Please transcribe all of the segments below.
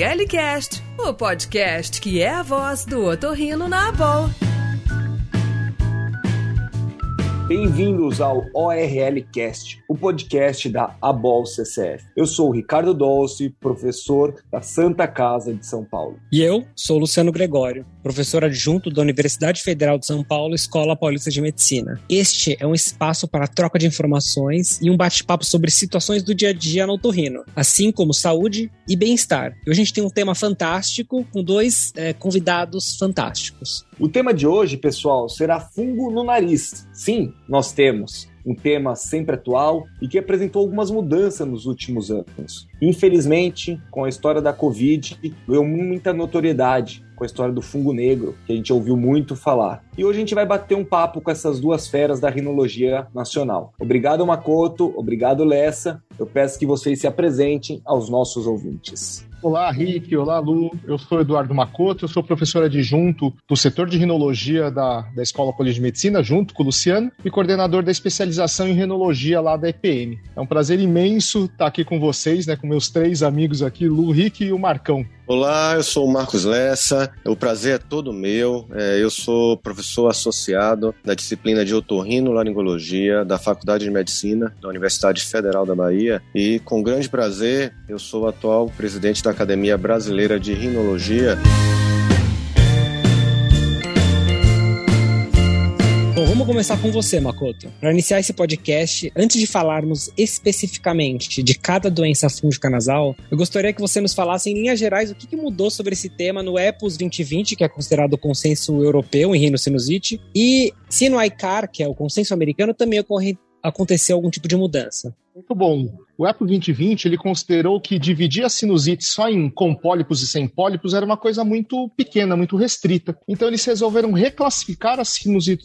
ORLcast, o podcast que é a voz do otorrino na Abol. Bem-vindos ao ORL Cast, o podcast da ABOL CCF. Eu sou o Ricardo Dolce, professor da Santa Casa de São Paulo. E eu sou Luciano Gregório, professor adjunto da Universidade Federal de São Paulo, Escola Paulista de Medicina. Este é um espaço para troca de informações e um bate-papo sobre situações do dia a dia no otorrino, assim como saúde e bem-estar. E hoje a gente tem um tema fantástico com dois é, convidados fantásticos. O tema de hoje, pessoal, será fungo no nariz. Sim, nós temos um tema sempre atual e que apresentou algumas mudanças nos últimos anos. Infelizmente, com a história da Covid, ganhou muita notoriedade com a história do fungo negro, que a gente ouviu muito falar. E hoje a gente vai bater um papo com essas duas feras da rinologia nacional. Obrigado, Makoto, obrigado, Lessa. Eu peço que vocês se apresentem aos nossos ouvintes. Olá, Rick. Olá, Lu. Eu sou Eduardo Macoto, eu sou professor adjunto do setor de rinologia da, da Escola Colégio de Medicina, junto com o Luciano, e coordenador da especialização em rinologia lá da EPM. É um prazer imenso estar aqui com vocês, né, com meus três amigos aqui, Lu, Rick e o Marcão. Olá, eu sou o Marcos Lessa. O prazer é todo meu. É, eu sou professor associado da disciplina de otorrinolaringologia da Faculdade de Medicina da Universidade Federal da Bahia e com grande prazer eu sou o atual presidente da Academia Brasileira de Rinologia. Vamos começar com você, Makoto. Para iniciar esse podcast, antes de falarmos especificamente de cada doença fúngica nasal, eu gostaria que você nos falasse em linhas gerais o que mudou sobre esse tema no EPUS 2020, que é considerado o consenso europeu em rinocinusite, e se no ICAR, que é o consenso americano, também ocorre, aconteceu algum tipo de mudança. Muito bom. O EPO 2020 ele considerou que dividir a sinusite só em com pólipos e sem pólipos era uma coisa muito pequena, muito restrita. Então eles resolveram reclassificar as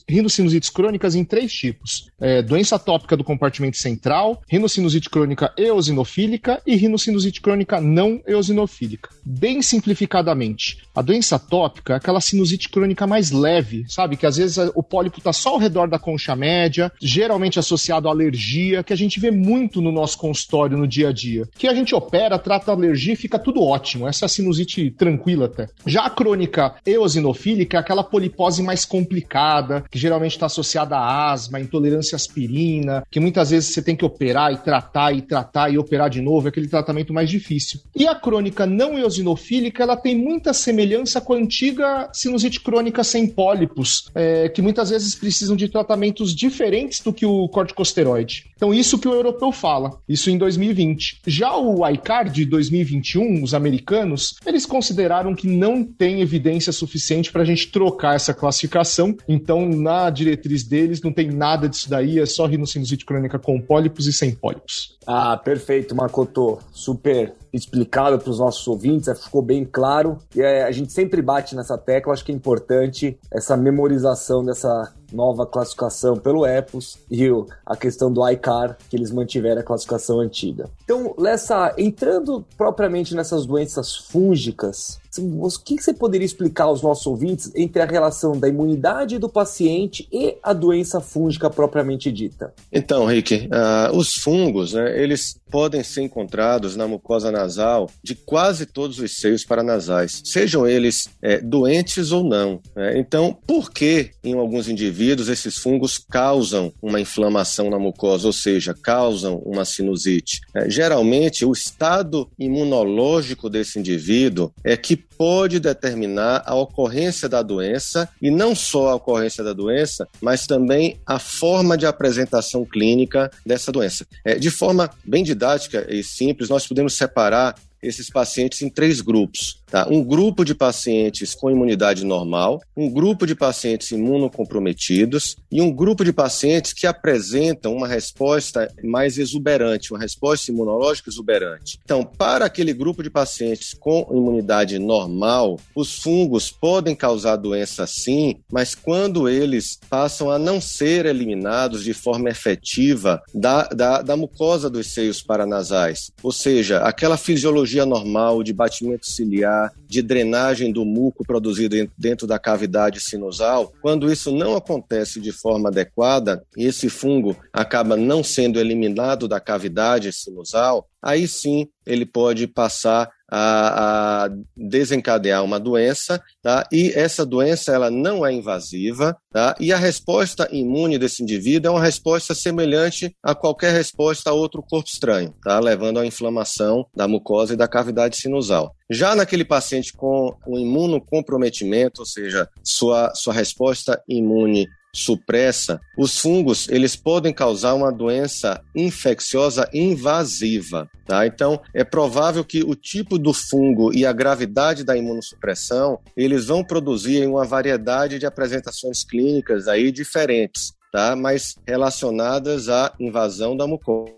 rinossinusites crônicas em três tipos: é, doença tópica do compartimento central, rinocinusite crônica eosinofílica e rinocinusite crônica não eosinofílica. Bem simplificadamente, a doença tópica é aquela sinusite crônica mais leve, sabe? Que às vezes o pólipo está só ao redor da concha média, geralmente associado à alergia, que a gente vê muito no nosso consultório consultório no dia a dia. Que a gente opera, trata alergia e fica tudo ótimo. Essa é sinusite tranquila até. Já a crônica eosinofílica é aquela polipose mais complicada, que geralmente está associada a asma, intolerância à aspirina, que muitas vezes você tem que operar e tratar e tratar e operar de novo, é aquele tratamento mais difícil. E a crônica não eosinofílica, ela tem muita semelhança com a antiga sinusite crônica sem pólipos, é, que muitas vezes precisam de tratamentos diferentes do que o corticosteroide. Então, isso que o europeu fala. Isso em em 2020. Já o ICAR de 2021, os americanos, eles consideraram que não tem evidência suficiente para a gente trocar essa classificação. Então, na diretriz deles, não tem nada disso daí, é só rinocinusite crônica com pólipos e sem pólipos. Ah, perfeito, Makoto. Super explicado para os nossos ouvintes, ficou bem claro. E é, a gente sempre bate nessa tecla, acho que é importante essa memorização dessa nova classificação pelo EPOS e a questão do ICAR, que eles mantiveram a classificação antiga. Então, Lessa, entrando propriamente nessas doenças fúngicas, o que você poderia explicar aos nossos ouvintes entre a relação da imunidade do paciente e a doença fúngica propriamente dita? Então, Rick, uh, os fungos, né, eles podem ser encontrados na mucosa nasal de quase todos os seios paranasais, sejam eles é, doentes ou não. Né? Então, por que em alguns indivíduos esses fungos causam uma inflamação na mucosa, ou seja, causam uma sinusite? É, geralmente, o estado imunológico desse indivíduo é que pode determinar a ocorrência da doença e não só a ocorrência da doença, mas também a forma de apresentação clínica dessa doença. É, de forma bem didática e simples, nós podemos separar esses pacientes em três grupos. Tá? Um grupo de pacientes com imunidade normal, um grupo de pacientes imunocomprometidos e um grupo de pacientes que apresentam uma resposta mais exuberante, uma resposta imunológica exuberante. Então, para aquele grupo de pacientes com imunidade normal, os fungos podem causar doença sim, mas quando eles passam a não ser eliminados de forma efetiva da, da, da mucosa dos seios paranasais, ou seja, aquela fisiologia normal de batimento ciliar, de drenagem do muco produzido dentro da cavidade sinusal, quando isso não acontece de forma adequada esse fungo acaba não sendo eliminado da cavidade sinusal, aí sim ele pode passar a, a desencadear uma doença, tá? E essa doença ela não é invasiva, tá? E a resposta imune desse indivíduo é uma resposta semelhante a qualquer resposta a outro corpo estranho, tá? Levando à inflamação da mucosa e da cavidade sinusal. Já naquele paciente com um imunocomprometimento, ou seja, sua, sua resposta imune supressa, os fungos eles podem causar uma doença infecciosa invasiva. Tá? Então, é provável que o tipo do fungo e a gravidade da imunossupressão eles vão produzir uma variedade de apresentações clínicas aí diferentes, tá? mas relacionadas à invasão da mucosa.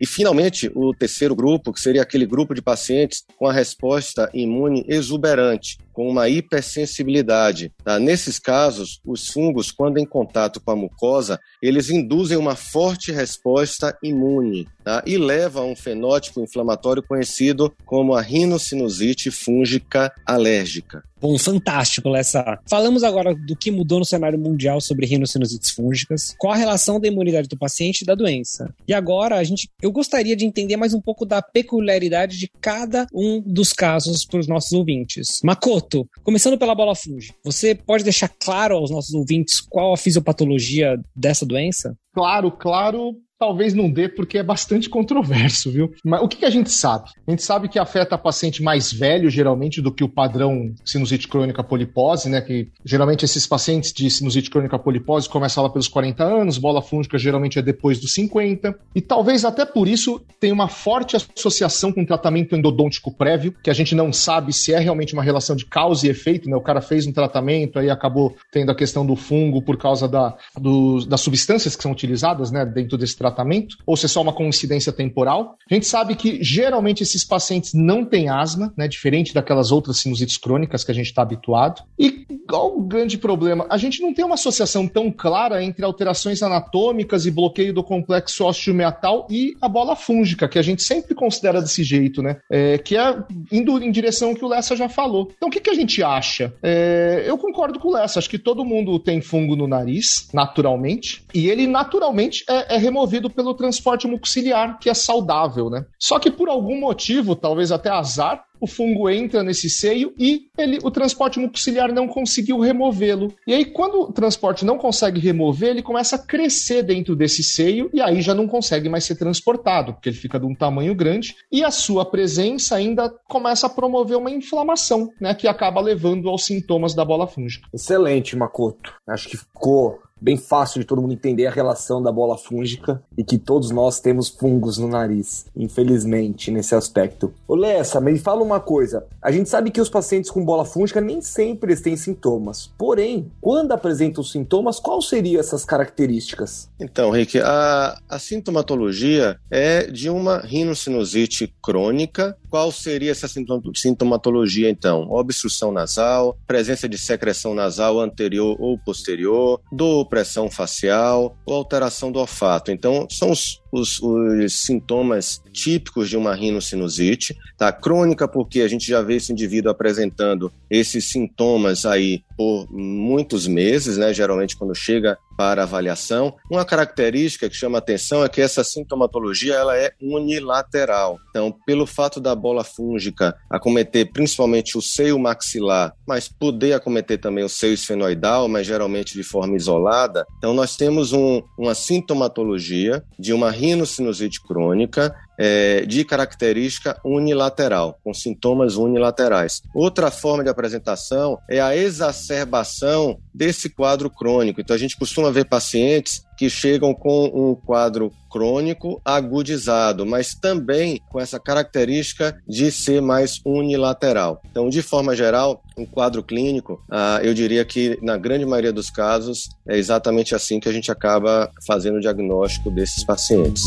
E, finalmente, o terceiro grupo, que seria aquele grupo de pacientes com a resposta imune exuberante, com uma hipersensibilidade. Tá? Nesses casos, os fungos, quando em contato com a mucosa, eles induzem uma forte resposta imune tá? e levam a um fenótipo inflamatório conhecido como a rinocinusite fúngica alérgica. Bom, fantástico, Lessa. Falamos agora do que mudou no cenário mundial sobre rinossinusites fúngicas, qual a relação da imunidade do paciente e da doença. E agora, a gente, eu gostaria de entender mais um pouco da peculiaridade de cada um dos casos para os nossos ouvintes. Makoto, começando pela bola fungi, você pode deixar claro aos nossos ouvintes qual a fisiopatologia dessa doença? Claro, claro talvez não dê porque é bastante controverso, viu? Mas o que, que, a gente sabe? A gente sabe que afeta paciente mais velho, geralmente, do que o padrão sinusite crônica polipose, né? Que geralmente esses pacientes de sinusite crônica polipose começam lá pelos 40 anos, bola fúngica geralmente é depois dos 50. E talvez até por isso tem uma forte associação com tratamento endodôntico prévio, que a gente não sabe se é realmente uma relação de causa e efeito, né? O cara fez um tratamento, aí acabou tendo a questão do fungo por causa da, do, das substâncias que são utilizadas, né? Dentro desse tratamento tratamento, ou se é só uma coincidência temporal. A gente sabe que geralmente esses pacientes não têm asma, né, diferente daquelas outras sinusites crônicas que a gente está habituado. E qual o grande problema? A gente não tem uma associação tão clara entre alterações anatômicas e bloqueio do complexo osteomeatal e a bola fúngica, que a gente sempre considera desse jeito, né? É, que é indo em direção ao que o Lessa já falou. Então, o que, que a gente acha? É, eu concordo com o Lessa, acho que todo mundo tem fungo no nariz, naturalmente, e ele naturalmente é, é removido pelo transporte mucociliar, que é saudável, né? Só que por algum motivo, talvez até azar, o fungo entra nesse seio e ele, o transporte mucociliar não conseguiu removê-lo. E aí, quando o transporte não consegue remover, ele começa a crescer dentro desse seio e aí já não consegue mais ser transportado, porque ele fica de um tamanho grande e a sua presença ainda começa a promover uma inflamação, né, que acaba levando aos sintomas da bola fúngica. Excelente, Makoto. Acho que ficou bem fácil de todo mundo entender a relação da bola fúngica e que todos nós temos fungos no nariz, infelizmente, nesse aspecto. Ô Lessa, me fala uma coisa. A gente sabe que os pacientes com bola fúngica nem sempre têm sintomas. Porém, quando apresentam sintomas, quais seriam essas características? Então, Rick, a, a sintomatologia é de uma rinocinusite crônica. Qual seria essa sintomatologia, então? Obstrução nasal, presença de secreção nasal anterior ou posterior, dor pressão facial ou alteração do olfato. Então, são os, os, os sintomas típicos de uma rinocinusite, tá? Crônica, porque a gente já vê esse indivíduo apresentando esses sintomas aí por muitos meses, né? Geralmente quando chega para avaliação. Uma característica que chama atenção é que essa sintomatologia ela é unilateral. Então, pelo fato da bola fúngica acometer principalmente o seio maxilar, mas poder acometer também o seio esfenoidal, mas geralmente de forma isolada, então nós temos um, uma sintomatologia de uma rinocinusite crônica é, de característica unilateral, com sintomas unilaterais. Outra forma de apresentação é a exacerbação desse quadro crônico. Então, a gente costuma ver pacientes que chegam com um quadro crônico agudizado, mas também com essa característica de ser mais unilateral. Então, de forma geral, um quadro clínico, ah, eu diria que na grande maioria dos casos é exatamente assim que a gente acaba fazendo o diagnóstico desses pacientes.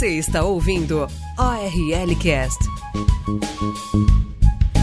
Você está ouvindo ORL Cast.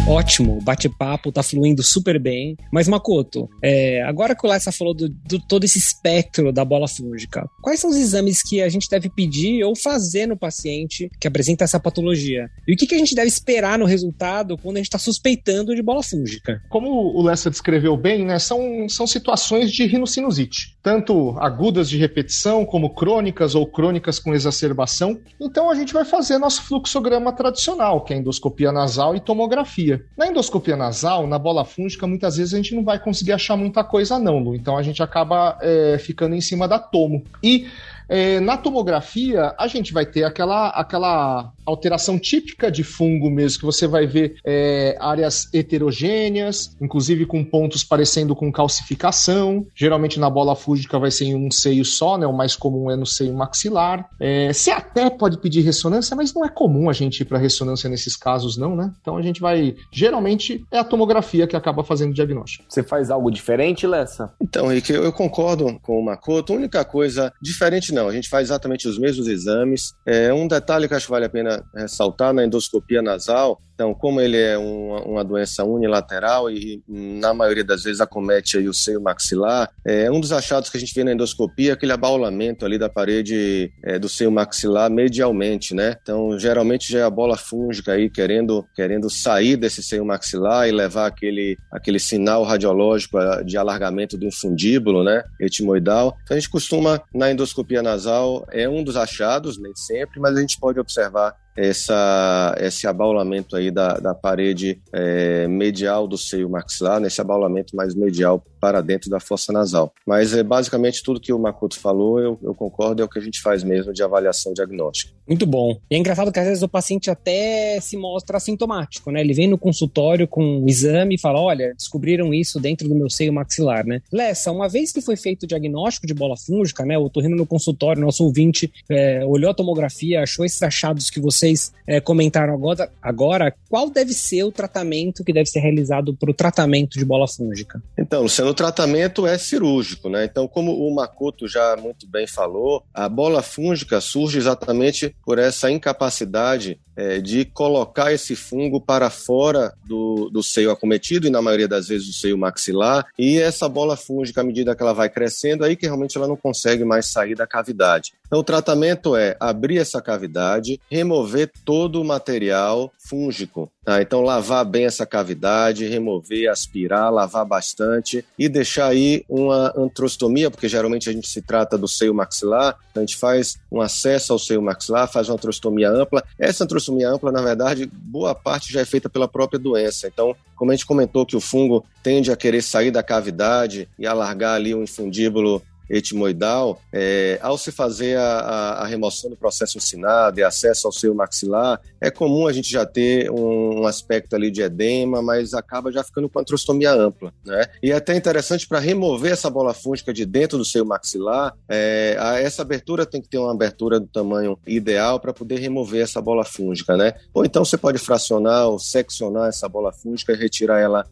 Ótimo, bate-papo tá fluindo super bem. Mas, Makoto, é, agora que o Lessa falou do, do, todo esse espectro da bola fúngica, quais são os exames que a gente deve pedir ou fazer no paciente que apresenta essa patologia? E o que, que a gente deve esperar no resultado quando a gente está suspeitando de bola fúngica? Como o Lessa descreveu bem, né, são, são situações de rinocinusite. Tanto agudas de repetição, como crônicas ou crônicas com exacerbação. Então a gente vai fazer nosso fluxograma tradicional, que é endoscopia nasal e tomografia. Na endoscopia nasal, na bola fúngica, muitas vezes a gente não vai conseguir achar muita coisa, não, Lu. Então a gente acaba é, ficando em cima da tomo. E é, na tomografia, a gente vai ter aquela, aquela alteração típica de fungo mesmo, que você vai ver é, áreas heterogêneas, inclusive com pontos parecendo com calcificação. Geralmente na bola fúngica vai ser em um seio só, né? O mais comum é no seio maxilar. É, você até pode pedir ressonância, mas não é comum a gente ir para ressonância nesses casos, não, né? Então a gente vai. Geralmente é a tomografia que acaba fazendo o diagnóstico. Você faz algo diferente, Lessa? Então, Rick, eu, eu concordo com o Makoto. A única coisa diferente não, a gente faz exatamente os mesmos exames. É um detalhe que acho que vale a pena ressaltar na endoscopia nasal então, como ele é uma, uma, doença unilateral e na maioria das vezes acomete aí o seio maxilar, é um dos achados que a gente vê na endoscopia é aquele abaulamento ali da parede é, do seio maxilar medialmente, né? Então, geralmente já é a bola fúngica aí querendo, querendo sair desse seio maxilar e levar aquele, aquele sinal radiológico ah, de alargamento do infundíbulo, né? Etimoidal. Então, a gente costuma, na endoscopia nasal, é um dos achados, nem sempre, mas a gente pode observar essa, esse abaulamento aí da, da parede é, medial do seio maxilar, nesse abaulamento mais medial para dentro da fossa nasal. Mas é basicamente tudo que o Makoto falou, eu, eu concordo, é o que a gente faz mesmo de avaliação diagnóstica. Muito bom. E é engraçado que às vezes o paciente até se mostra assintomático, né? Ele vem no consultório com o um exame e fala: olha, descobriram isso dentro do meu seio maxilar, né? Lessa, uma vez que foi feito o diagnóstico de bola fúngica, né? O torrino no consultório, nosso ouvinte é, olhou a tomografia, achou esses achados que vocês é, comentaram agora, agora, qual deve ser o tratamento que deve ser realizado para o tratamento de bola fúngica? Então, Luciano, o tratamento é cirúrgico, né? Então, como o Makoto já muito bem falou, a bola fúngica surge exatamente por essa incapacidade é, de colocar esse fungo para fora do, do seio acometido e, na maioria das vezes, do seio maxilar. E essa bola fúngica, à medida que ela vai crescendo, aí que realmente ela não consegue mais sair da cavidade. Então, o tratamento é abrir essa cavidade, remover todo o material fúngico. Tá? Então, lavar bem essa cavidade, remover, aspirar, lavar bastante e deixar aí uma antrostomia, porque geralmente a gente se trata do seio maxilar, então a gente faz um acesso ao seio maxilar, faz uma antrostomia ampla. Essa antrostomia ampla, na verdade, boa parte já é feita pela própria doença. Então, como a gente comentou que o fungo tende a querer sair da cavidade e alargar ali o infundíbulo etimoidal, é, ao se fazer a, a, a, remoção do processo ensinado e acesso ao seio maxilar, é comum a gente já ter um, um aspecto ali de edema, mas acaba já ficando com antrostomia ampla, né? E é até interessante para remover essa bola fúngica de dentro do seio maxilar, é, a, essa abertura tem que ter uma abertura do tamanho ideal para poder remover essa bola fúngica, né? Ou então você pode fracionar ou seccionar essa bola fúngica e retirar ela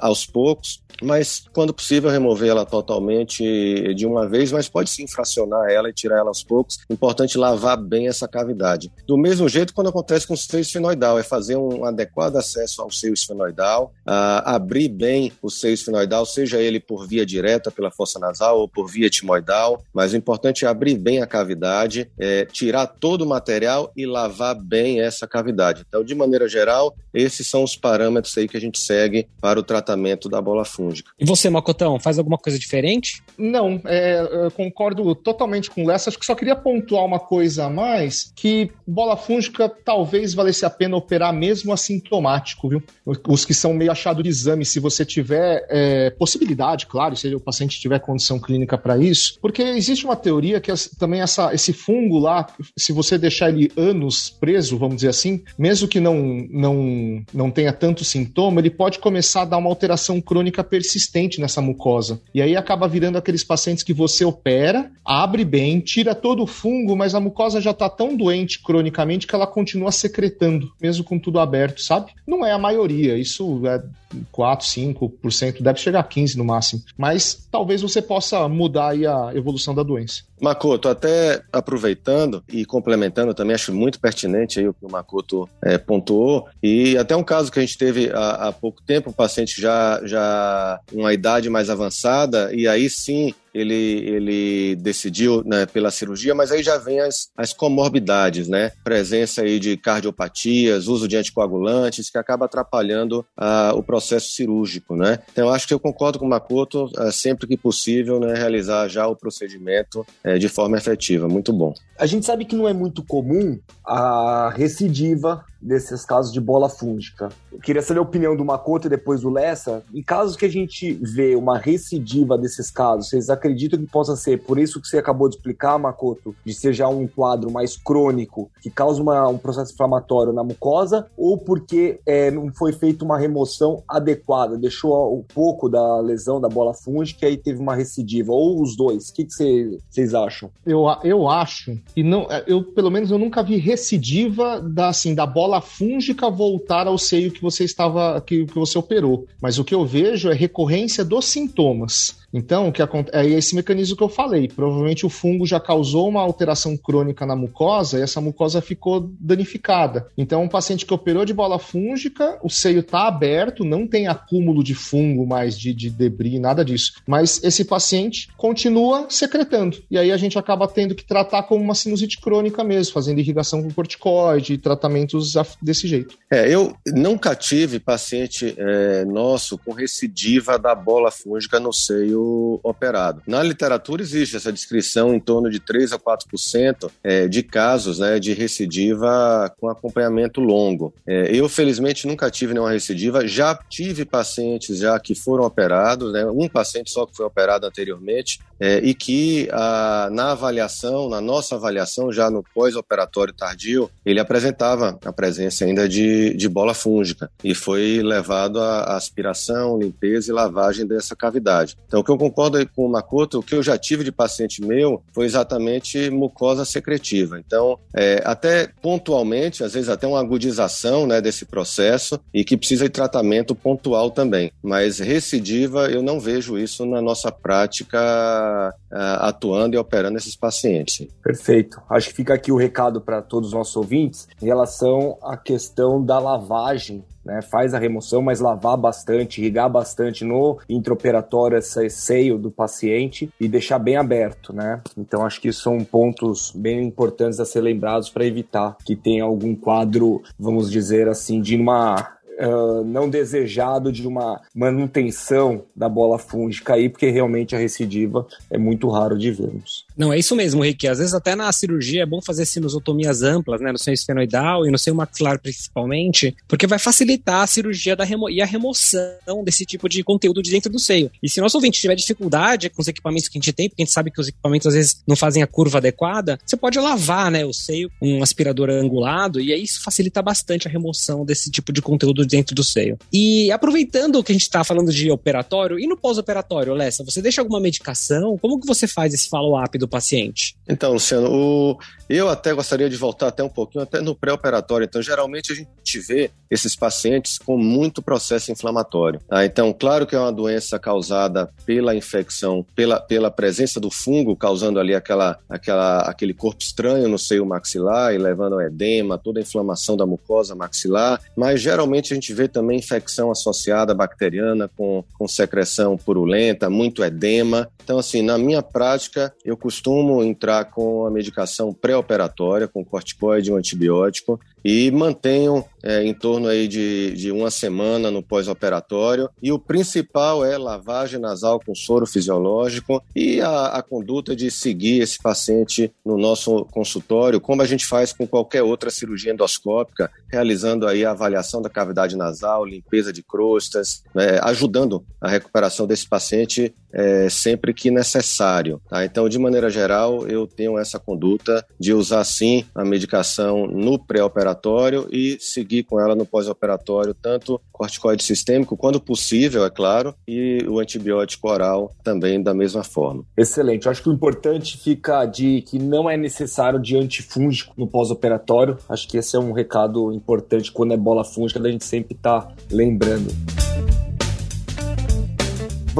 aos poucos, mas quando possível remover ela totalmente de uma vez, mas pode sim fracionar ela e tirar ela aos poucos. Importante lavar bem essa cavidade. Do mesmo jeito quando acontece com o seio esfenoidal, é fazer um adequado acesso ao seio esfenoidal, abrir bem o seio esfenoidal, seja ele por via direta pela fossa nasal ou por via etimoidal, mas o importante é abrir bem a cavidade, é, tirar todo o material e lavar bem essa cavidade. Então, de maneira geral, esses são os parâmetros aí que a gente segue para o tratamento da bola fúngica. E você, Macotão, faz alguma coisa diferente? Não, é, é, concordo totalmente com o Lessa. Acho que só queria pontuar uma coisa a mais, que bola fúngica talvez valesse a pena operar mesmo assintomático, viu? Os que são meio achado de exame, se você tiver é, possibilidade, claro, se o paciente tiver condição clínica para isso, porque existe uma teoria que também essa, esse fungo lá, se você deixar ele anos preso, vamos dizer assim, mesmo que não, não, não tenha tanto sintoma, ele pode começar a dar uma alteração crônica persistente nessa mucosa. E aí acaba virando aqueles pacientes que você opera, abre bem, tira todo o fungo, mas a mucosa já está tão doente cronicamente que ela continua secretando, mesmo com tudo aberto, sabe? Não é a maioria, isso é 4, 5%, deve chegar a 15% no máximo. Mas talvez você possa mudar a evolução da doença. Makoto, até aproveitando e complementando também, acho muito pertinente aí o que o Makoto é, pontuou, e até um caso que a gente teve há, há pouco tempo, um paciente já, já uma idade mais avançada, e aí sim ele, ele decidiu né, pela cirurgia, mas aí já vem as, as comorbidades, né? Presença aí de cardiopatias, uso de anticoagulantes, que acaba atrapalhando uh, o processo cirúrgico, né? Então, acho que eu concordo com o Makoto, uh, sempre que possível, né, realizar já o procedimento uh, de forma efetiva. Muito bom. A gente sabe que não é muito comum a recidiva desses casos de bola fúngica. Eu queria saber a opinião do Makoto e depois do Lessa. Em casos que a gente vê uma recidiva desses casos, vocês acreditam que possa ser por isso que você acabou de explicar, Makoto, de ser já um quadro mais crônico que causa uma, um processo inflamatório na mucosa, ou porque é, não foi feita uma remoção adequada, deixou um pouco da lesão da bola fúngica e teve uma recidiva, ou os dois? O que vocês acham? Eu, eu acho, e não, eu pelo menos eu nunca vi recidiva da, assim, da bola bola fúngica voltar ao seio que você estava que, que você operou. Mas o que eu vejo é recorrência dos sintomas. Então, o que acontece é esse mecanismo que eu falei. Provavelmente o fungo já causou uma alteração crônica na mucosa e essa mucosa ficou danificada. Então, um paciente que operou de bola fúngica, o seio está aberto, não tem acúmulo de fungo mais, de, de debris, nada disso. Mas esse paciente continua secretando. E aí a gente acaba tendo que tratar como uma sinusite crônica mesmo, fazendo irrigação com corticoide, tratamentos desse jeito. É, eu nunca tive paciente é, nosso com recidiva da bola fúngica no seio operado. Na literatura existe essa descrição em torno de 3 a 4% é, de casos né, de recidiva com acompanhamento longo. É, eu, felizmente, nunca tive nenhuma recidiva. Já tive pacientes já que foram operados, né, um paciente só que foi operado anteriormente, é, e que a, na avaliação, na nossa avaliação, já no pós-operatório tardio, ele apresentava a presença ainda de, de bola fúngica e foi levado à aspiração, limpeza e lavagem dessa cavidade. Então, que eu concordo com o Makoto, o que eu já tive de paciente meu foi exatamente mucosa secretiva. Então, é, até pontualmente, às vezes até uma agudização né, desse processo e que precisa de tratamento pontual também. Mas recidiva, eu não vejo isso na nossa prática uh, atuando e operando esses pacientes. Perfeito. Acho que fica aqui o recado para todos os nossos ouvintes em relação à questão da lavagem né, faz a remoção, mas lavar bastante, irrigar bastante no intraoperatório esse seio do paciente e deixar bem aberto, né? Então acho que isso são pontos bem importantes a ser lembrados para evitar que tenha algum quadro, vamos dizer assim, de uma não desejado de uma manutenção da bola fúngica aí, porque realmente a recidiva é muito raro de vermos. Não, é isso mesmo, Rick. Às vezes até na cirurgia é bom fazer sinusotomias amplas, né, no seio esfenoidal e no seio maxilar principalmente, porque vai facilitar a cirurgia da remo e a remoção desse tipo de conteúdo de dentro do seio. E se nosso ouvinte tiver dificuldade com os equipamentos que a gente tem, porque a gente sabe que os equipamentos às vezes não fazem a curva adequada, você pode lavar, né, o seio com um aspirador angulado e aí isso facilita bastante a remoção desse tipo de conteúdo dentro do seio. E aproveitando que a gente está falando de operatório, e no pós-operatório, Lessa, você deixa alguma medicação? Como que você faz esse follow-up do paciente? Então, Luciano, o... eu até gostaria de voltar até um pouquinho, até no pré-operatório. Então, geralmente a gente vê esses pacientes com muito processo inflamatório. Tá? Então, claro que é uma doença causada pela infecção, pela, pela presença do fungo, causando ali aquela, aquela, aquele corpo estranho no seio maxilar e levando ao edema, toda a inflamação da mucosa maxilar, mas geralmente a gente vê também infecção associada bacteriana com, com secreção purulenta, muito edema. Então, assim, na minha prática, eu costumo entrar com a medicação pré-operatória, com corticoide e um antibiótico, e mantenham é, em torno aí de, de uma semana no pós-operatório. E o principal é lavagem nasal com soro fisiológico e a, a, conduta de seguir esse paciente no nosso consultório, como a gente faz com qualquer outra cirurgia endoscópica, realizando aí a avaliação da cavidade nasal, limpeza de crostas, é, ajudando a recuperação desse paciente é, sempre que necessário. Tá? Então, de maneira geral, eu tenho essa conduta de usar sim a medicação no pré-operatório e seguir com ela no pós-operatório, tanto corticoide sistêmico, quando possível, é claro, e o antibiótico oral também da mesma forma. Excelente. Eu acho que o importante fica de que não é necessário de antifúngico no pós-operatório. Acho que esse é um recado importante quando é bola fúngica, da gente sempre estar tá lembrando.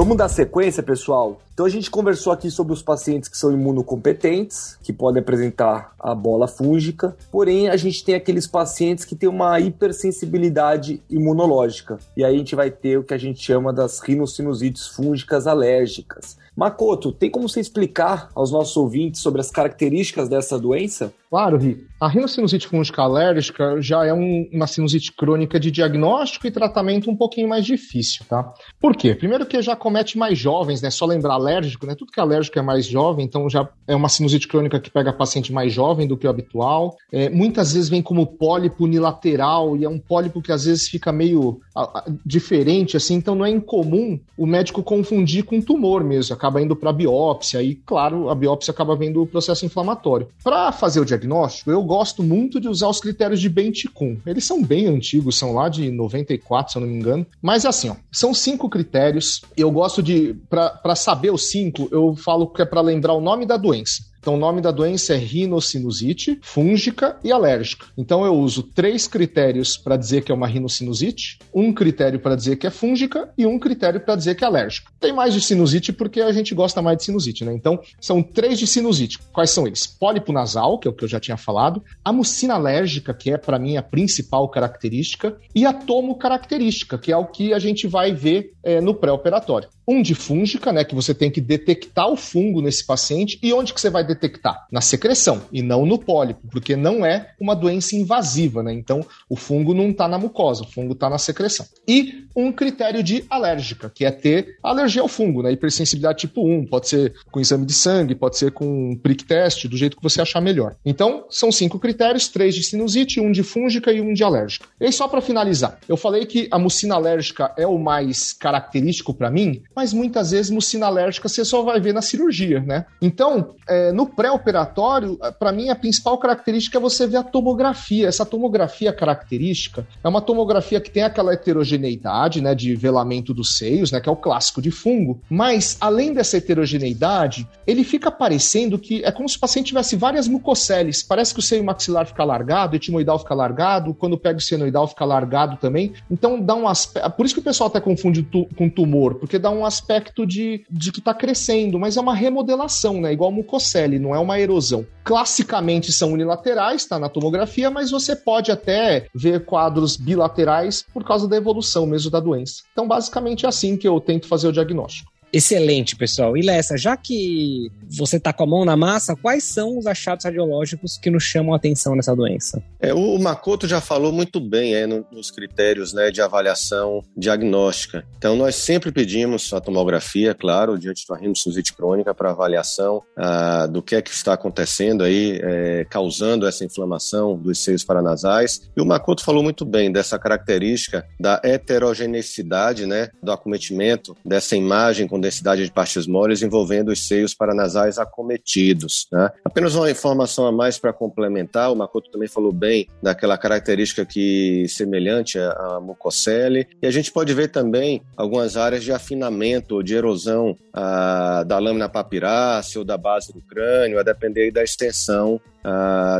Vamos dar sequência, pessoal? Então a gente conversou aqui sobre os pacientes que são imunocompetentes, que podem apresentar a bola fúngica, porém a gente tem aqueles pacientes que têm uma hipersensibilidade imunológica. E aí a gente vai ter o que a gente chama das rinossinusites fúngicas alérgicas. Makoto, tem como você explicar aos nossos ouvintes sobre as características dessa doença? Claro, Ri. A rinocinusite fúngica alérgica já é um, uma sinusite crônica de diagnóstico e tratamento um pouquinho mais difícil, tá? Por quê? Primeiro que já comete mais jovens, né? Só lembrar alérgico, né? Tudo que é alérgico é mais jovem, então já é uma sinusite crônica que pega paciente mais jovem do que o habitual. É, muitas vezes vem como pólipo unilateral e é um pólipo que às vezes fica meio a, a, diferente, assim, então não é incomum o médico confundir com tumor mesmo, acaba indo para biópsia e, claro, a biópsia acaba vendo o processo inflamatório. Para fazer o diagnóstico, eu gosto muito de usar os critérios de Benticum. Eles são bem antigos, são lá de 94, se eu não me engano. Mas assim, ó, são cinco critérios. Eu gosto de, para saber os cinco, eu falo que é para lembrar o nome da doença. Então, o nome da doença é rinocinusite fúngica e alérgica. Então, eu uso três critérios para dizer que é uma rinocinusite, um critério para dizer que é fúngica e um critério para dizer que é alérgica. Tem mais de sinusite porque a gente gosta mais de sinusite, né? Então, são três de sinusite. Quais são eles? Pólipo nasal, que é o que eu já tinha falado, a mucina alérgica, que é para mim a principal característica, e a tomo característica, que é o que a gente vai ver é, no pré-operatório. Um de fúngica, né, que você tem que detectar o fungo nesse paciente. E onde que você vai detectar? Na secreção e não no pólipo, porque não é uma doença invasiva, né? Então, o fungo não está na mucosa, o fungo está na secreção. E um critério de alérgica, que é ter alergia ao fungo, né? Hipersensibilidade tipo 1, pode ser com exame de sangue, pode ser com prick test, do jeito que você achar melhor. Então, são cinco critérios, três de sinusite, um de fúngica e um de alérgica. E só para finalizar, eu falei que a mucina alérgica é o mais característico para mim, mas muitas vezes mucina alérgica você só vai ver na cirurgia, né? Então, é, no pré-operatório, para mim a principal característica é você ver a tomografia. Essa tomografia característica é uma tomografia que tem aquela heterogeneidade, né, de velamento dos seios, né, que é o clássico de fungo, mas além dessa heterogeneidade, ele fica parecendo que é como se o paciente tivesse várias mucoceles. Parece que o seio maxilar fica largado, o etimoidal fica largado, quando pega o senoidal fica largado também. Então dá um aspecto. Por isso que o pessoal até confunde tu, com tumor, porque dá um aspecto de, de que está crescendo, mas é uma remodelação, né? Igual mucocele, não é uma erosão. Classicamente são unilaterais, tá na tomografia, mas você pode até ver quadros bilaterais por causa da evolução mesmo da doença. Então, basicamente é assim que eu tento fazer o diagnóstico. Excelente, pessoal. E Lessa, já que você está com a mão na massa, quais são os achados radiológicos que nos chamam a atenção nessa doença? É, o Makoto já falou muito bem é, nos critérios né, de avaliação diagnóstica. Então, nós sempre pedimos a tomografia, claro, diante de uma rinocinusite crônica para avaliação ah, do que é que está acontecendo aí, é, causando essa inflamação dos seios paranasais. E o Makoto falou muito bem dessa característica da heterogeneidade né, do acometimento dessa imagem com densidade de partes moles envolvendo os seios paranasais acometidos. Né? Apenas uma informação a mais para complementar, o Makoto também falou bem daquela característica que semelhante à mucocele, e a gente pode ver também algumas áreas de afinamento ou de erosão a, da lâmina papirácea ou da base do crânio, a depender da extensão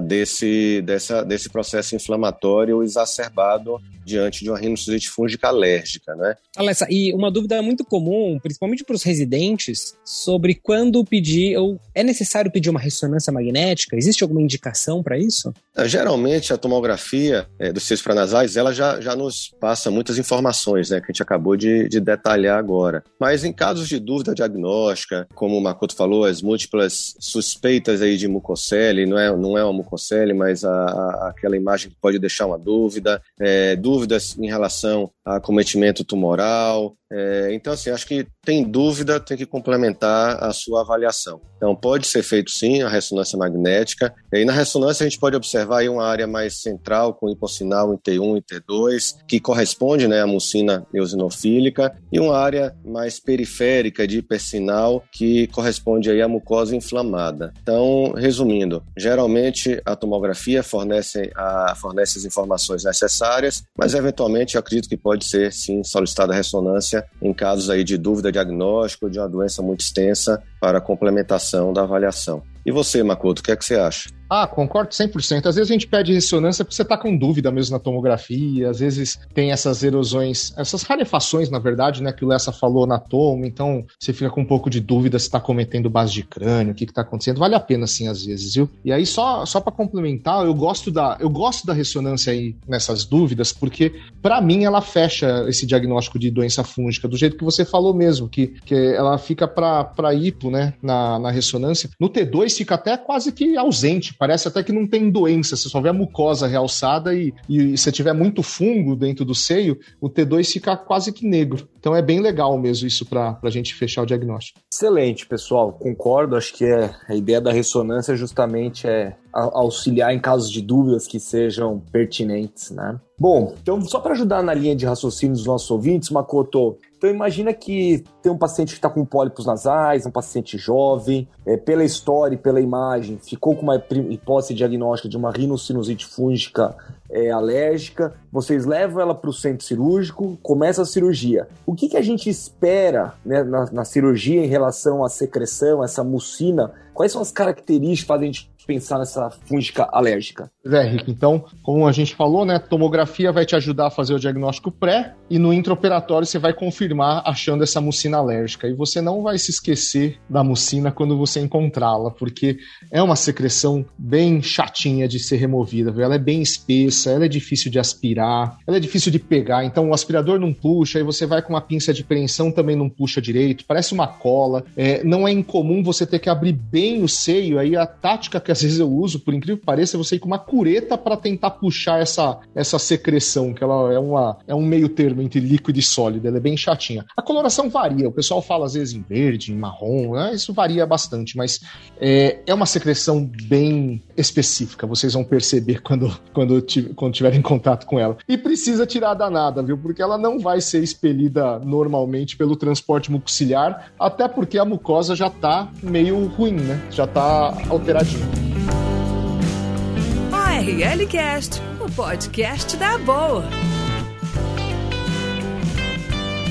desse, dessa, desse processo inflamatório exacerbado diante de uma rinocinite fúngica alérgica, né? Alessa, e uma dúvida muito comum, principalmente para os residentes, sobre quando pedir, ou é necessário pedir uma ressonância magnética? Existe alguma indicação para isso? Ah, geralmente, a tomografia é, dos seios pranasais, ela já, já nos passa muitas informações, né, que a gente acabou de, de detalhar agora. Mas em casos de dúvida diagnóstica, como o Makoto falou, as múltiplas suspeitas aí de mucocele, não é não é uma mucocele, mas a, a, aquela imagem que pode deixar uma dúvida, é, dúvidas em relação a acometimento tumoral. É, então, assim, acho que tem dúvida, tem que complementar a sua avaliação. Então, pode ser feito sim a ressonância magnética. E na ressonância a gente pode observar uma área mais central com hipossinal em T1 e T2, que corresponde né, à mucina eosinofílica, e uma área mais periférica de hipersinal, que corresponde aí à mucosa inflamada. Então, resumindo, geralmente a tomografia fornece, a, fornece as informações necessárias, mas eventualmente acredito que pode ser sim solicitada a ressonância em casos aí de dúvida diagnóstico de uma doença muito extensa para complementação da avaliação. E você, Makoto, o que é que você acha? Ah, concordo 100%. Às vezes a gente pede ressonância porque você tá com dúvida mesmo na tomografia, às vezes tem essas erosões, essas rarefações, na verdade, né, que o Lessa falou na tomo, então você fica com um pouco de dúvida se tá cometendo base de crânio, o que que tá acontecendo. Vale a pena sim às vezes, viu? E aí só só para complementar, eu gosto da eu gosto da ressonância aí nessas dúvidas porque para mim ela fecha esse diagnóstico de doença fúngica do jeito que você falou mesmo, que, que ela fica para hipo, né, na, na ressonância. No T2 fica até quase que ausente, parece até que não tem doença, você só vê a mucosa realçada e, e se tiver muito fungo dentro do seio, o T2 fica quase que negro. Então é bem legal mesmo isso para a gente fechar o diagnóstico. Excelente, pessoal. Concordo. Acho que é, a ideia da ressonância justamente é auxiliar em casos de dúvidas que sejam pertinentes, né? Bom, então só para ajudar na linha de raciocínio dos nossos ouvintes, Makoto, então imagina que tem um paciente que está com pólipos nasais, um paciente jovem, é, pela história e pela imagem, ficou com uma hipótese diagnóstica de uma rinocinusite fúngica é, alérgica, vocês levam ela para o centro cirúrgico, começa a cirurgia. O que, que a gente espera né, na, na cirurgia em relação à secreção, essa mucina? Quais são as características que fazem a gente pensar nessa fúngica alérgica? É, Rick, então, como a gente falou, né, tomografia vai te ajudar a fazer o diagnóstico pré e no intraoperatório você vai confirmar achando essa mucina alérgica. E você não vai se esquecer da mucina quando você encontrá-la, porque é uma secreção bem chatinha de ser removida, viu? ela é bem espessa, ela é difícil de aspirar, ela é difícil de pegar, então o aspirador não puxa, aí você vai com uma pinça de preensão também não puxa direito, parece uma cola. É, não é incomum você ter que abrir bem o seio, aí a tática que às vezes eu uso, por incrível que pareça, é você ir com uma cureta para tentar puxar essa, essa secreção, que ela é, uma, é um meio termo entre líquido e sólido, ela é bem chatinha. A coloração varia, o pessoal fala às vezes em verde, em marrom, né? isso varia bastante, mas é, é uma secreção bem específica, vocês vão perceber quando, quando, quando tiverem contato com ela. E precisa tirar danada, viu? Porque ela não vai ser expelida normalmente pelo transporte mucociliar, até porque a mucosa já tá meio ruim, né? Já tá alteradinha. RL Cast, o podcast da boa.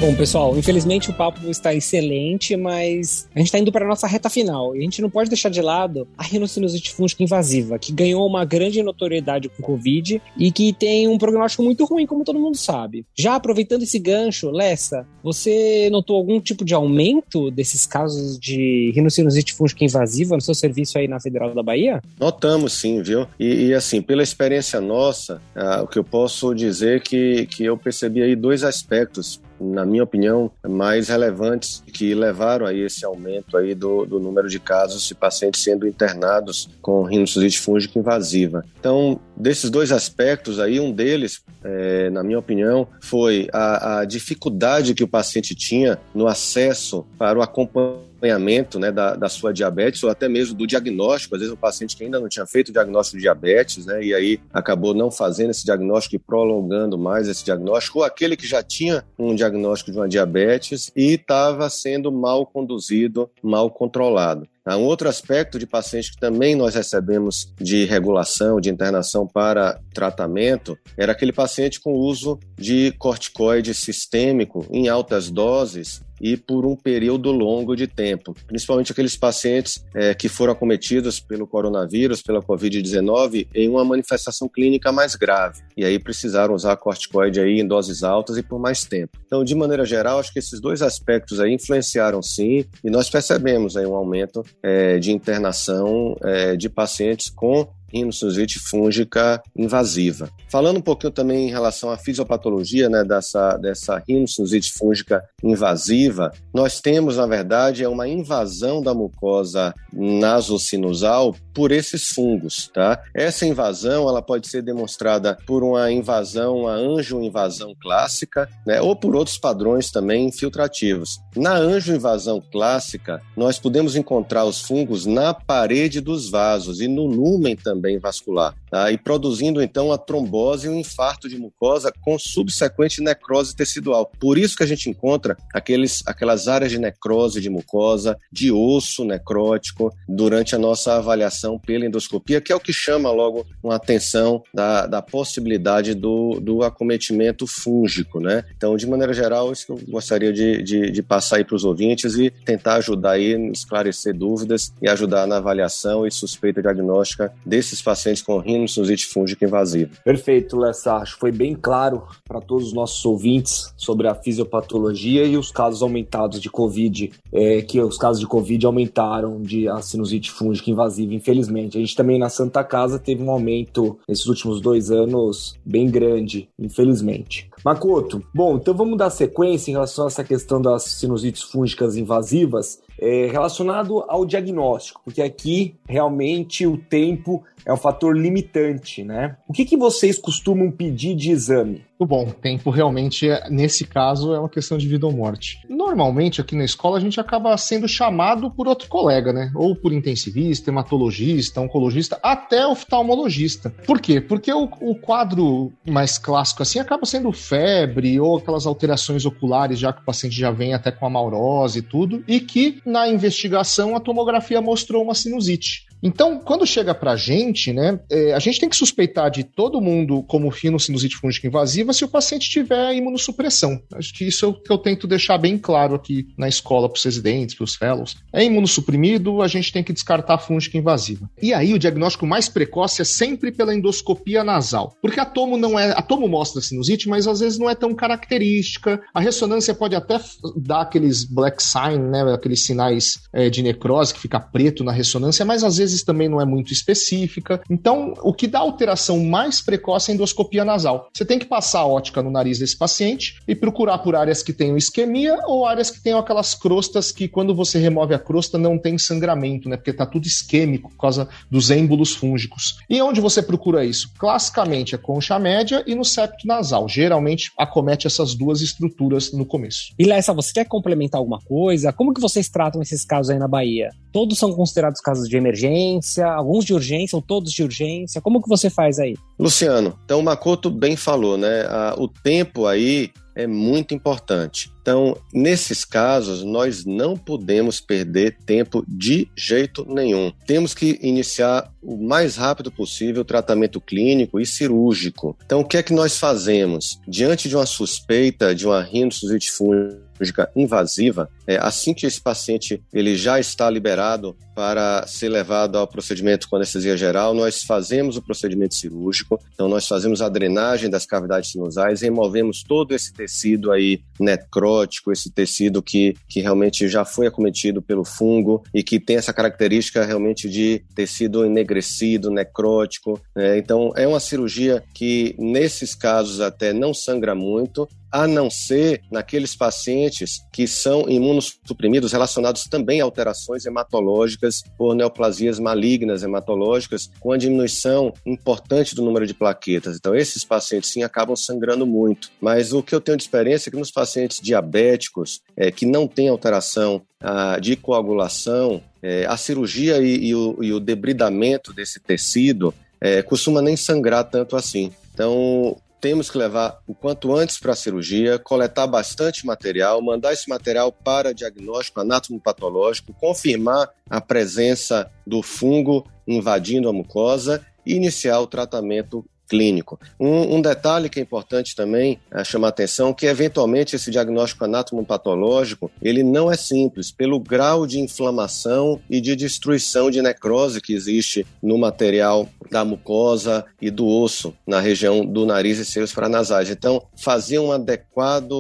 Bom, pessoal, infelizmente o papo está excelente, mas a gente está indo para a nossa reta final. E a gente não pode deixar de lado a rinocinusite fúngica invasiva, que ganhou uma grande notoriedade com o Covid e que tem um prognóstico muito ruim, como todo mundo sabe. Já aproveitando esse gancho, Lessa, você notou algum tipo de aumento desses casos de rinocinusite fúngica invasiva no seu serviço aí na Federal da Bahia? Notamos sim, viu? E, e assim, pela experiência nossa, ah, o que eu posso dizer é que, que eu percebi aí dois aspectos na minha opinião, mais relevantes que levaram a esse aumento aí do, do número de casos de pacientes sendo internados com rinocinite fúngica invasiva. Então, desses dois aspectos aí, um deles, é, na minha opinião, foi a, a dificuldade que o paciente tinha no acesso para o acompanhamento acompanhamento né, da, da sua diabetes ou até mesmo do diagnóstico. Às vezes, o paciente que ainda não tinha feito o diagnóstico de diabetes, né, e aí acabou não fazendo esse diagnóstico e prolongando mais esse diagnóstico, ou aquele que já tinha um diagnóstico de uma diabetes e estava sendo mal conduzido, mal controlado. Um outro aspecto de paciente que também nós recebemos de regulação, de internação para tratamento, era aquele paciente com uso de corticoide sistêmico em altas doses e por um período longo de tempo, principalmente aqueles pacientes é, que foram acometidos pelo coronavírus, pela Covid-19, em uma manifestação clínica mais grave, e aí precisaram usar corticoide aí em doses altas e por mais tempo. Então, de maneira geral, acho que esses dois aspectos aí influenciaram sim, e nós percebemos aí um aumento é, de internação é, de pacientes com rinocinusite fúngica invasiva. Falando um pouquinho também em relação à fisiopatologia né, dessa, dessa rinocinusite fúngica invasiva, nós temos, na verdade, é uma invasão da mucosa nasocinusal por esses fungos. Tá? Essa invasão ela pode ser demonstrada por uma invasão, uma angioinvasão clássica, né, ou por outros padrões também infiltrativos. Na angioinvasão clássica, nós podemos encontrar os fungos na parede dos vasos e no lumen também também vascular, tá? e produzindo então a trombose e um infarto de mucosa com subsequente necrose tecidual. Por isso que a gente encontra aqueles, aquelas áreas de necrose de mucosa, de osso necrótico, durante a nossa avaliação pela endoscopia, que é o que chama logo uma atenção da, da possibilidade do, do acometimento fúngico. Né? Então, de maneira geral, isso que eu gostaria de, de, de passar aí para os ouvintes e tentar ajudar aí, esclarecer dúvidas e ajudar na avaliação e suspeita diagnóstica desse nesses pacientes com rinocinusite fúngica invasiva. Perfeito, Lessa. Acho que foi bem claro para todos os nossos ouvintes sobre a fisiopatologia e os casos aumentados de Covid, é, que os casos de Covid aumentaram de a sinusite fúngica invasiva, infelizmente. A gente também na Santa Casa teve um aumento nesses últimos dois anos bem grande, infelizmente. Makoto, bom, então vamos dar sequência em relação a essa questão das sinusites fúngicas invasivas é, relacionado ao diagnóstico, porque aqui realmente o tempo é um fator limitante, né? O que, que vocês costumam pedir de exame? Bom, tempo realmente, nesse caso, é uma questão de vida ou morte. Normalmente, aqui na escola, a gente acaba sendo chamado por outro colega, né? Ou por intensivista, hematologista, oncologista, até oftalmologista. Por quê? Porque o, o quadro mais clássico, assim, acaba sendo febre ou aquelas alterações oculares, já que o paciente já vem até com a maurose e tudo, e que na investigação a tomografia mostrou uma sinusite. Então, quando chega pra gente, né, é, a gente tem que suspeitar de todo mundo como sinusite fúngica invasiva se o paciente tiver imunossupressão. Acho que isso é o que eu tento deixar bem claro aqui na escola para os residentes, para os fellows. É imunossuprimido, a gente tem que descartar a fúngica invasiva. E aí, o diagnóstico mais precoce é sempre pela endoscopia nasal. Porque a tomo não é. A tomo mostra sinusite, mas às vezes não é tão característica. A ressonância pode até dar aqueles black sign, né, aqueles sinais é, de necrose que fica preto na ressonância, mas às vezes vezes também não é muito específica. Então, o que dá alteração mais precoce é a endoscopia nasal. Você tem que passar a ótica no nariz desse paciente e procurar por áreas que tenham isquemia ou áreas que tenham aquelas crostas que, quando você remove a crosta, não tem sangramento, né? Porque tá tudo isquêmico por causa dos êmbolos fúngicos. E onde você procura isso? Classicamente é concha média e no septo nasal. Geralmente acomete essas duas estruturas no começo. E Lessa, você quer complementar alguma coisa? Como que vocês tratam esses casos aí na Bahia? Todos são considerados casos de emergência? alguns de urgência ou todos de urgência? Como que você faz aí? Luciano, então o Makoto bem falou, né? o tempo aí é muito importante. Então, nesses casos, nós não podemos perder tempo de jeito nenhum. Temos que iniciar o mais rápido possível o tratamento clínico e cirúrgico. Então, o que é que nós fazemos? Diante de uma suspeita de uma rinocinusite fúngica invasiva, é, assim que esse paciente ele já está liberado para ser levado ao procedimento com anestesia geral, nós fazemos o procedimento cirúrgico. Então, nós fazemos a drenagem das cavidades sinusais, removemos todo esse tecido aí necrótico, esse tecido que, que realmente já foi acometido pelo fungo e que tem essa característica realmente de tecido enegrecido, necrótico. Né? Então, é uma cirurgia que, nesses casos, até não sangra muito, a não ser naqueles pacientes que são imunossuprimidos relacionados também a alterações hematológicas por neoplasias malignas hematológicas, com a diminuição importante do número de plaquetas. Então, esses pacientes sim acabam sangrando muito. Mas o que eu tenho de experiência é que nos pacientes diabéticos, é, que não têm alteração ah, de coagulação, é, a cirurgia e, e, o, e, o, debridamento desse tecido é, costuma nem sangrar tanto assim. Então, temos que levar o quanto antes para a cirurgia, coletar bastante material, mandar esse material para diagnóstico anatomopatológico, confirmar a presença do fungo invadindo a mucosa e iniciar o tratamento clínico. Um, um, detalhe que é importante também é, chamar atenção que eventualmente esse diagnóstico anatomopatológico ele não é simples pelo grau de inflamação e de destruição de necrose que existe no material da mucosa e do osso na região do nariz e seios paranasais. Então, fazer um adequado,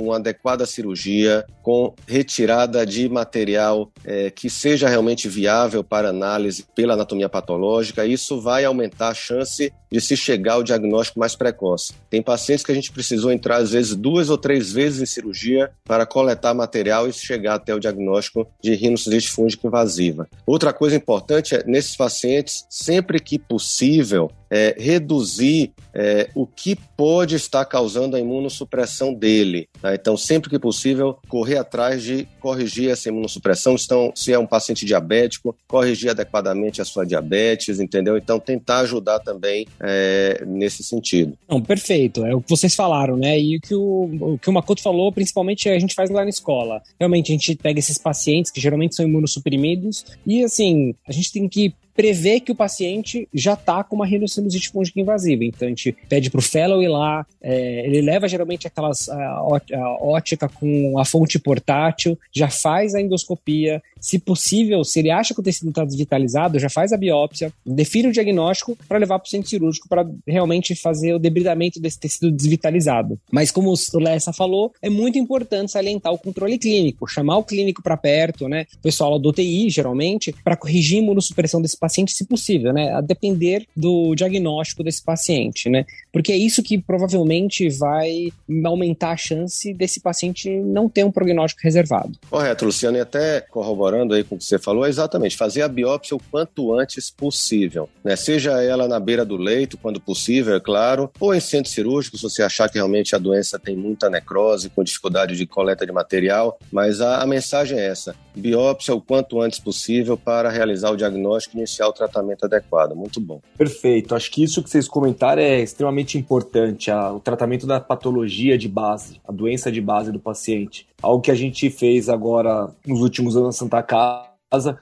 uma adequada cirurgia com retirada de material é, que seja realmente viável para análise pela anatomia patológica, isso vai aumentar a chance de se chegar ao diagnóstico mais precoce. Tem pacientes que a gente precisou entrar, às vezes, duas ou três vezes em cirurgia para coletar material e chegar até o diagnóstico de rinocinite fúngica invasiva. Outra coisa importante é, nesses pacientes, sempre que possível, é, reduzir é, o que pode estar causando a imunossupressão dele. Tá? Então, sempre que possível, correr atrás de corrigir essa imunossupressão. Então, se é um paciente diabético, corrigir adequadamente a sua diabetes, entendeu? Então, tentar ajudar também é, nesse sentido. Não, perfeito. É o que vocês falaram, né? E o que o, o que o Makoto falou, principalmente, a gente faz lá na escola. Realmente, a gente pega esses pacientes que geralmente são imunossuprimidos e, assim, a gente tem que prevê que o paciente já está com uma rinocinusite fúngica invasiva. Então a gente pede para o fellow ir lá, é, ele leva geralmente aquelas a, a ótica com a fonte portátil, já faz a endoscopia, se possível, se ele acha que o tecido está desvitalizado, já faz a biópsia, define o diagnóstico para levar para o centro cirúrgico para realmente fazer o debridamento desse tecido desvitalizado. Mas como o Lessa falou, é muito importante salientar o controle clínico, chamar o clínico para perto, né? O pessoal do UTI, geralmente, para corrigir a imunossupressão desse paciente, se possível, né? A depender do diagnóstico desse paciente, né? Porque é isso que provavelmente vai aumentar a chance desse paciente não ter um prognóstico reservado. Correto, Luciano, e até corroborando aí com o que você falou, é exatamente fazer a biópsia o quanto antes possível, né? Seja ela na beira do leito, quando possível, é claro, ou em centro cirúrgico, se você achar que realmente a doença tem muita necrose, com dificuldade de coleta de material, mas a, a mensagem é essa: biópsia o quanto antes possível para realizar o diagnóstico e iniciar o tratamento adequado. Muito bom. Perfeito. Acho que isso que vocês comentaram é extremamente importante, a, o tratamento da patologia de base, a doença de base do paciente. Algo que a gente fez agora nos últimos anos na Santa Casa,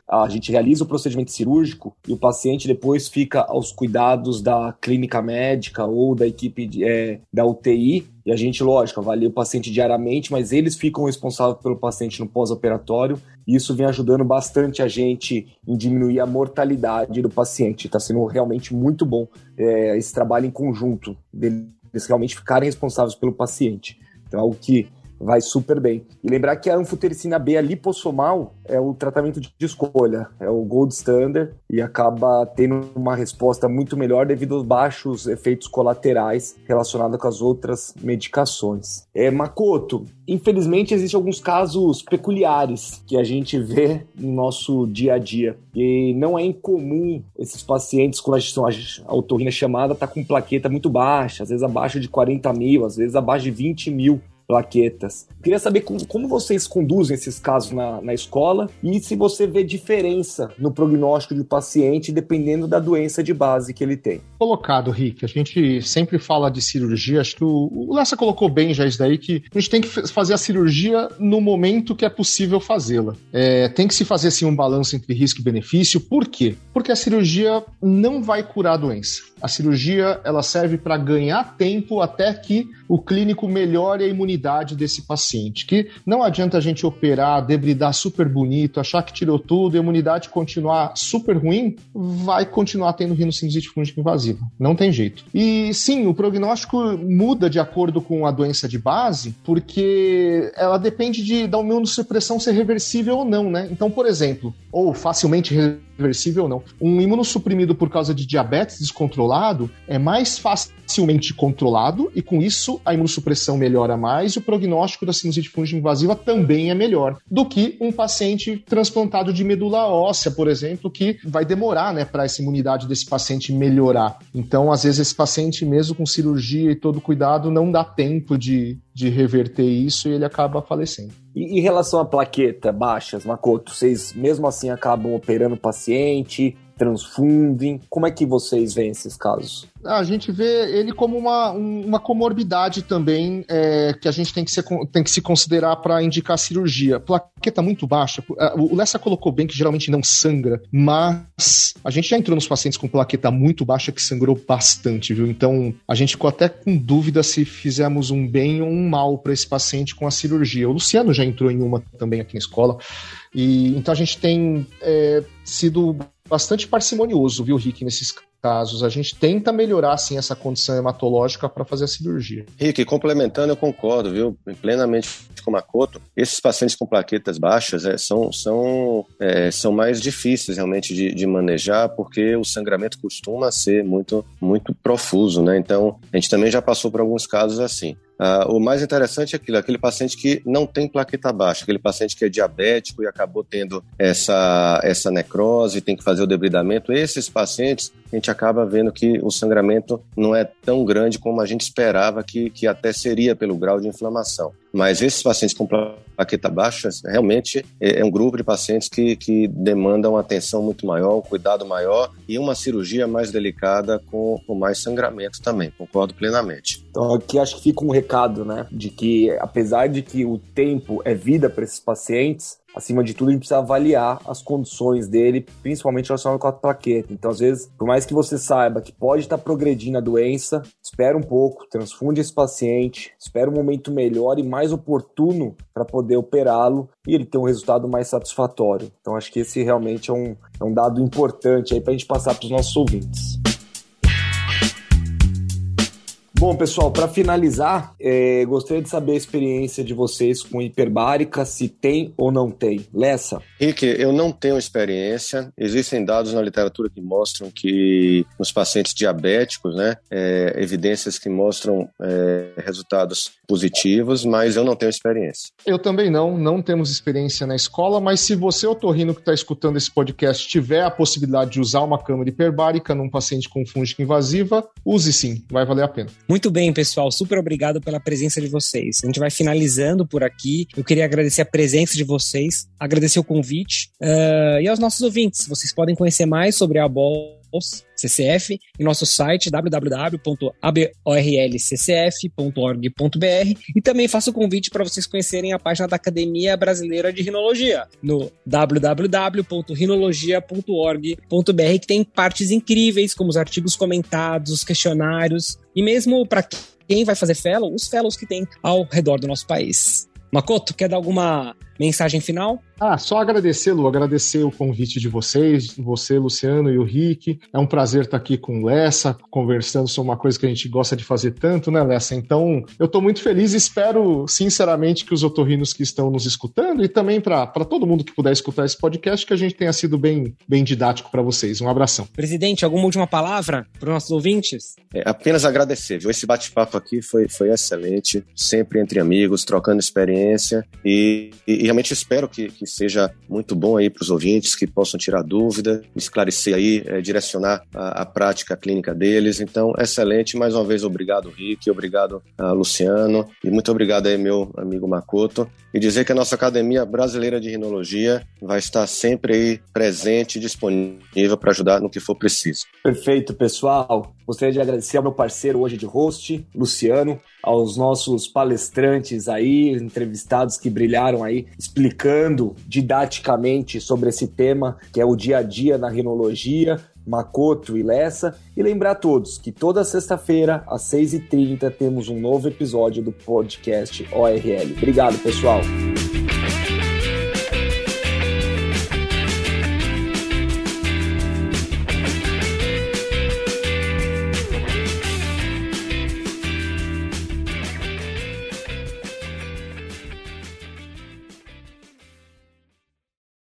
a gente realiza o procedimento cirúrgico e o paciente depois fica aos cuidados da clínica médica ou da equipe de, é, da UTI. E a gente, lógico, avalia o paciente diariamente, mas eles ficam responsáveis pelo paciente no pós-operatório. E isso vem ajudando bastante a gente em diminuir a mortalidade do paciente. Está sendo realmente muito bom é, esse trabalho em conjunto, deles realmente ficarem responsáveis pelo paciente. Então, é algo que vai super bem. E lembrar que a anfotericina B, a lipossomal, é o tratamento de escolha, é o gold standard e acaba tendo uma resposta muito melhor devido aos baixos efeitos colaterais relacionados com as outras medicações. É, Makoto, infelizmente existem alguns casos peculiares que a gente vê no nosso dia a dia. E não é incomum esses pacientes com a, a autorrina chamada estar tá com plaqueta muito baixa, às vezes abaixo de 40 mil, às vezes abaixo de 20 mil plaquetas. Queria saber como, como vocês conduzem esses casos na, na escola e se você vê diferença no prognóstico do paciente dependendo da doença de base que ele tem. Colocado, Rick. A gente sempre fala de cirurgia, acho que o, o Lessa colocou bem já isso daí, que a gente tem que fazer a cirurgia no momento que é possível fazê-la. É, tem que se fazer assim um balanço entre risco e benefício. Por quê? Porque a cirurgia não vai curar a doença. A cirurgia ela serve para ganhar tempo até que o clínico melhore a imunidade desse paciente. Que não adianta a gente operar, debridar super bonito, achar que tirou tudo, e a imunidade continuar super ruim, vai continuar tendo rinocinusite fúngica invasiva. Não tem jeito. E sim, o prognóstico muda de acordo com a doença de base, porque ela depende de, da imunossupressão ser reversível ou não, né? Então, por exemplo, ou facilmente reversível ou não. Um imunossuprimido por causa de diabetes descontrolado é mais facilmente controlado e com isso a imunossupressão melhora mais e o prognóstico da sinusite fúngica invasiva também é melhor do que um paciente transplantado de medula óssea, por exemplo, que vai demorar, né, para essa imunidade desse paciente melhorar. Então, às vezes esse paciente mesmo com cirurgia e todo cuidado não dá tempo de, de reverter isso e ele acaba falecendo. E em relação à plaqueta baixas, Makoto, vocês mesmo assim acabam operando o paciente, transfundem? Como é que vocês veem esses casos? A gente vê ele como uma, uma comorbidade também é, que a gente tem que, ser, tem que se considerar para indicar cirurgia. Plaqueta muito baixa, o Lessa colocou bem que geralmente não sangra, mas a gente já entrou nos pacientes com plaqueta muito baixa que sangrou bastante, viu? Então a gente ficou até com dúvida se fizemos um bem ou um mal para esse paciente com a cirurgia. O Luciano já entrou em uma também aqui na escola. E então a gente tem é, sido bastante parcimonioso, viu, Rick, nesses casos. A gente tenta melhorar, sim, essa condição hematológica para fazer a cirurgia. Rick, complementando, eu concordo, viu, plenamente com o Makoto. Esses pacientes com plaquetas baixas é, são, são, é, são mais difíceis realmente de, de, manejar, porque o sangramento costuma ser muito, muito profuso, né? Então, a gente também já passou por alguns casos assim. Uh, o mais interessante é aquilo, aquele paciente que não tem plaqueta baixa, aquele paciente que é diabético e acabou tendo essa, essa necrose, tem que fazer o debridamento. Esses pacientes, a gente acaba vendo que o sangramento não é tão grande como a gente esperava que, que até seria pelo grau de inflamação. Mas esses pacientes com plaqueta baixa, realmente é, é um grupo de pacientes que, que demandam atenção muito maior, um cuidado maior e uma cirurgia mais delicada com, com mais sangramento também. Concordo plenamente. Então aqui acho que fica um recado, né, de que apesar de que o tempo é vida para esses pacientes, acima de tudo, a gente precisa avaliar as condições dele, principalmente relacionado com a plaqueta. Então, às vezes, por mais que você saiba que pode estar progredindo a doença, espera um pouco, transfunde esse paciente, espera um momento melhor e mais oportuno para poder operá-lo e ele ter um resultado mais satisfatório. Então, acho que esse realmente é um, é um dado importante aí para a gente passar para os nossos ouvintes. Bom, pessoal, para finalizar, é, gostaria de saber a experiência de vocês com hiperbárica, se tem ou não tem. Lessa? Rick, eu não tenho experiência. Existem dados na literatura que mostram que nos pacientes diabéticos, né, é, evidências que mostram é, resultados positivos, mas eu não tenho experiência. Eu também não, não temos experiência na escola, mas se você, otorrino que está escutando esse podcast, tiver a possibilidade de usar uma câmera hiperbárica num paciente com fúngica invasiva, use sim, vai valer a pena. Muito bem, pessoal. Super obrigado pela presença de vocês. A gente vai finalizando por aqui. Eu queria agradecer a presença de vocês, agradecer o convite uh, e aos nossos ouvintes. Vocês podem conhecer mais sobre a BOL CCF em nosso site www.aborlccf.org.br e também faço o convite para vocês conhecerem a página da Academia Brasileira de Rinologia no www.rinologia.org.br que tem partes incríveis como os artigos comentados, os questionários e mesmo para quem vai fazer fellow, os fellows que tem ao redor do nosso país. Makoto, quer dar alguma mensagem final? Ah, só agradecer, Lu, agradecer o convite de vocês, você, Luciano e o Rick. É um prazer estar aqui com o Lessa, conversando sobre uma coisa que a gente gosta de fazer tanto, né, Lessa? Então, eu estou muito feliz e espero, sinceramente, que os otorrinos que estão nos escutando e também para todo mundo que puder escutar esse podcast, que a gente tenha sido bem, bem didático para vocês. Um abração. Presidente, alguma última palavra para os nossos ouvintes? É, apenas agradecer, viu? Esse bate-papo aqui foi, foi excelente, sempre entre amigos, trocando experiência e, e, e realmente espero que, que seja muito bom aí para os ouvintes que possam tirar dúvida, esclarecer aí, é, direcionar a, a, prática clínica deles. Então, excelente. Mais uma vez, obrigado, Rick, obrigado, a Luciano, e muito obrigado aí, meu amigo Makoto. E dizer que a nossa Academia Brasileira de Rinologia vai estar sempre aí presente e disponível para ajudar no que for preciso. Perfeito, pessoal. Gostaria de agradecer ao meu parceiro hoje de host, Luciano, aos nossos palestrantes aí, entrevistados que brilharam aí, explicando didaticamente sobre esse tema que é o dia a dia na rinologia, Makoto e Lessa. E lembrar a todos que toda sexta-feira, às 6h30, temos um novo episódio do podcast ORL. Obrigado, pessoal.